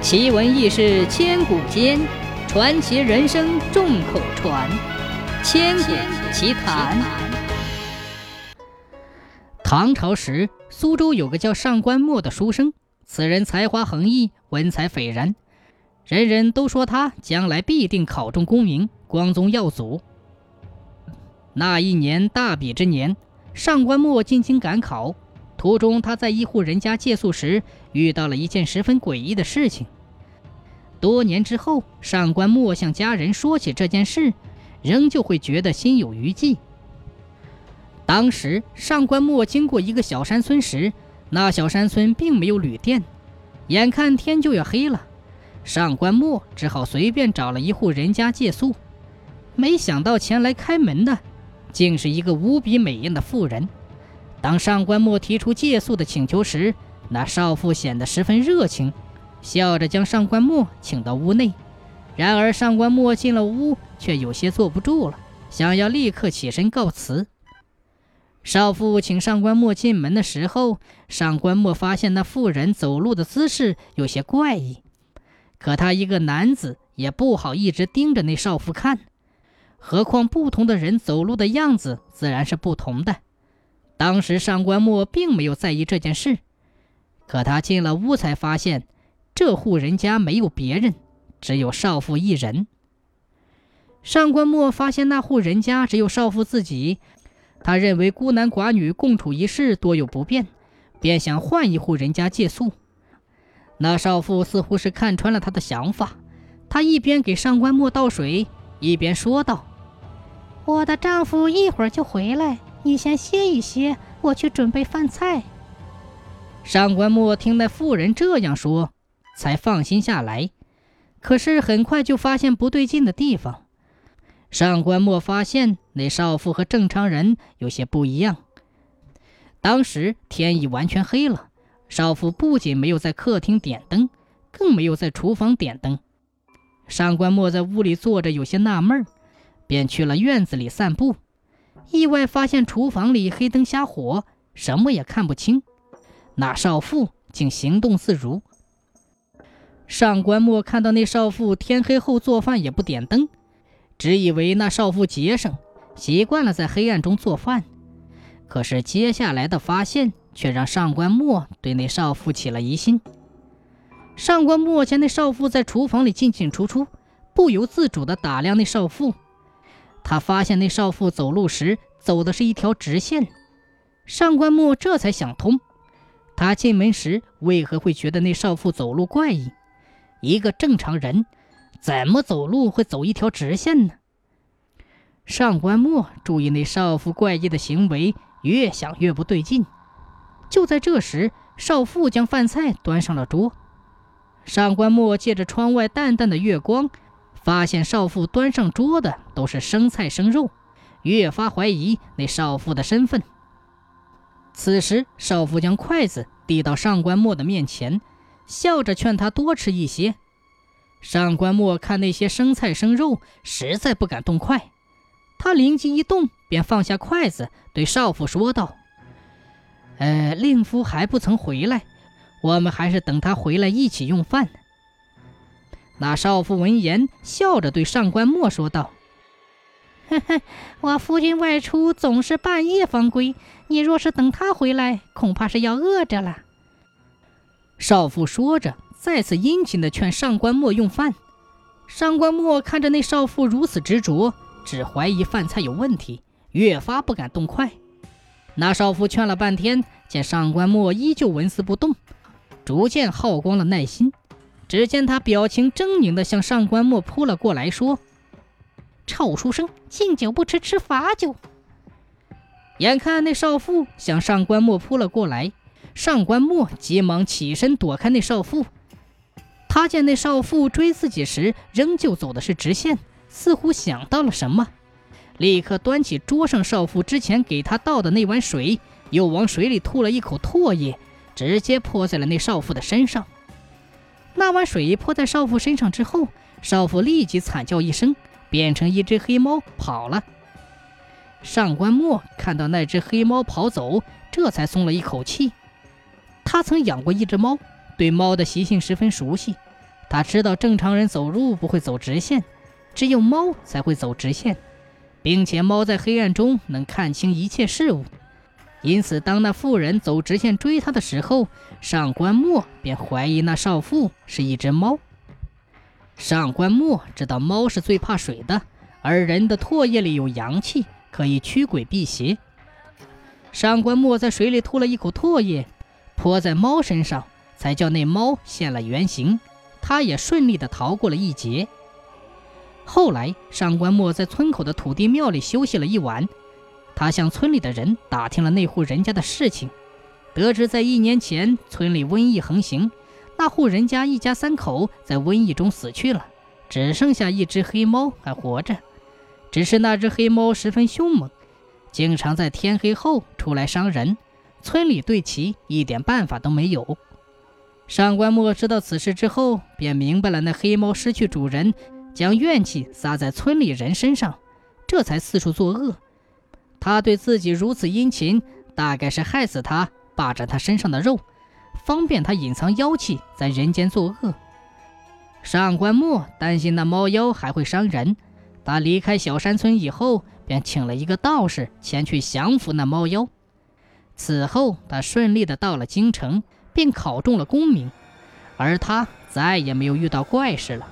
奇闻异事千古间，传奇人生众口传。千古奇谈。唐朝时，苏州有个叫上官墨的书生，此人才华横溢，文采斐然，人人都说他将来必定考中功名，光宗耀祖。那一年大比之年，上官墨进京赶考。途中，他在一户人家借宿时，遇到了一件十分诡异的事情。多年之后，上官墨向家人说起这件事，仍旧会觉得心有余悸。当时，上官墨经过一个小山村时，那小山村并没有旅店，眼看天就要黑了，上官墨只好随便找了一户人家借宿。没想到前来开门的，竟是一个无比美艳的妇人。当上官墨提出借宿的请求时，那少妇显得十分热情，笑着将上官墨请到屋内。然而上官墨进了屋，却有些坐不住了，想要立刻起身告辞。少妇请上官墨进门的时候，上官墨发现那妇人走路的姿势有些怪异，可他一个男子也不好一直盯着那少妇看，何况不同的人走路的样子自然是不同的。当时上官墨并没有在意这件事，可他进了屋才发现，这户人家没有别人，只有少妇一人。上官墨发现那户人家只有少妇自己，他认为孤男寡女共处一室多有不便，便想换一户人家借宿。那少妇似乎是看穿了他的想法，她一边给上官墨倒水，一边说道：“我的丈夫一会儿就回来。”你先歇一歇，我去准备饭菜。上官墨听那妇人这样说，才放心下来。可是很快就发现不对劲的地方。上官墨发现那少妇和正常人有些不一样。当时天已完全黑了，少妇不仅没有在客厅点灯，更没有在厨房点灯。上官墨在屋里坐着，有些纳闷儿便去了院子里散步。意外发现厨房里黑灯瞎火，什么也看不清。那少妇竟行动自如。上官墨看到那少妇天黑后做饭也不点灯，只以为那少妇节省，习惯了在黑暗中做饭。可是接下来的发现却让上官墨对那少妇起了疑心。上官墨见那少妇在厨房里进进出出，不由自主地打量那少妇。他发现那少妇走路时走的是一条直线，上官墨这才想通，他进门时为何会觉得那少妇走路怪异？一个正常人怎么走路会走一条直线呢？上官墨注意那少妇怪异的行为，越想越不对劲。就在这时，少妇将饭菜端上了桌，上官墨借着窗外淡淡的月光。发现少妇端上桌的都是生菜生肉，越发怀疑那少妇的身份。此时，少妇将筷子递到上官墨的面前，笑着劝他多吃一些。上官墨看那些生菜生肉，实在不敢动筷。他灵机一动，便放下筷子，对少妇说道：“呃，令夫还不曾回来，我们还是等他回来一起用饭。”那少妇闻言，笑着对上官墨说道：“呵呵，我夫君外出总是半夜方归，你若是等他回来，恐怕是要饿着了。”少妇说着，再次殷勤地劝上官墨用饭。上官墨看着那少妇如此执着，只怀疑饭菜有问题，越发不敢动筷。那少妇劝了半天，见上官墨依旧纹丝不动，逐渐耗光了耐心。只见他表情狰狞地向上官墨扑了过来，说：“臭书生，敬酒不吃吃罚酒。”眼看那少妇向上官墨扑了过来，上官墨急忙起身躲开那少妇。他见那少妇追自己时仍旧走的是直线，似乎想到了什么，立刻端起桌上少妇之前给他倒的那碗水，又往水里吐了一口唾液，直接泼在了那少妇的身上。那碗水泼在少妇身上之后，少妇立即惨叫一声，变成一只黑猫跑了。上官墨看到那只黑猫跑走，这才松了一口气。他曾养过一只猫，对猫的习性十分熟悉，他知道正常人走路不会走直线，只有猫才会走直线，并且猫在黑暗中能看清一切事物。因此，当那妇人走直线追他的时候，上官墨便怀疑那少妇是一只猫。上官墨知道猫是最怕水的，而人的唾液里有阳气，可以驱鬼辟邪。上官墨在水里吐了一口唾液，泼在猫身上，才叫那猫现了原形。他也顺利地逃过了一劫。后来，上官墨在村口的土地庙里休息了一晚。他向村里的人打听了那户人家的事情，得知在一年前村里瘟疫横行，那户人家一家三口在瘟疫中死去了，只剩下一只黑猫还活着。只是那只黑猫十分凶猛，经常在天黑后出来伤人，村里对其一点办法都没有。上官墨知道此事之后，便明白了那黑猫失去主人，将怨气撒在村里人身上，这才四处作恶。他对自己如此殷勤，大概是害死他，霸占他身上的肉，方便他隐藏妖气在人间作恶。上官墨担心那猫妖还会伤人，他离开小山村以后，便请了一个道士前去降服那猫妖。此后，他顺利的到了京城。并考中了功名，而他再也没有遇到怪事了。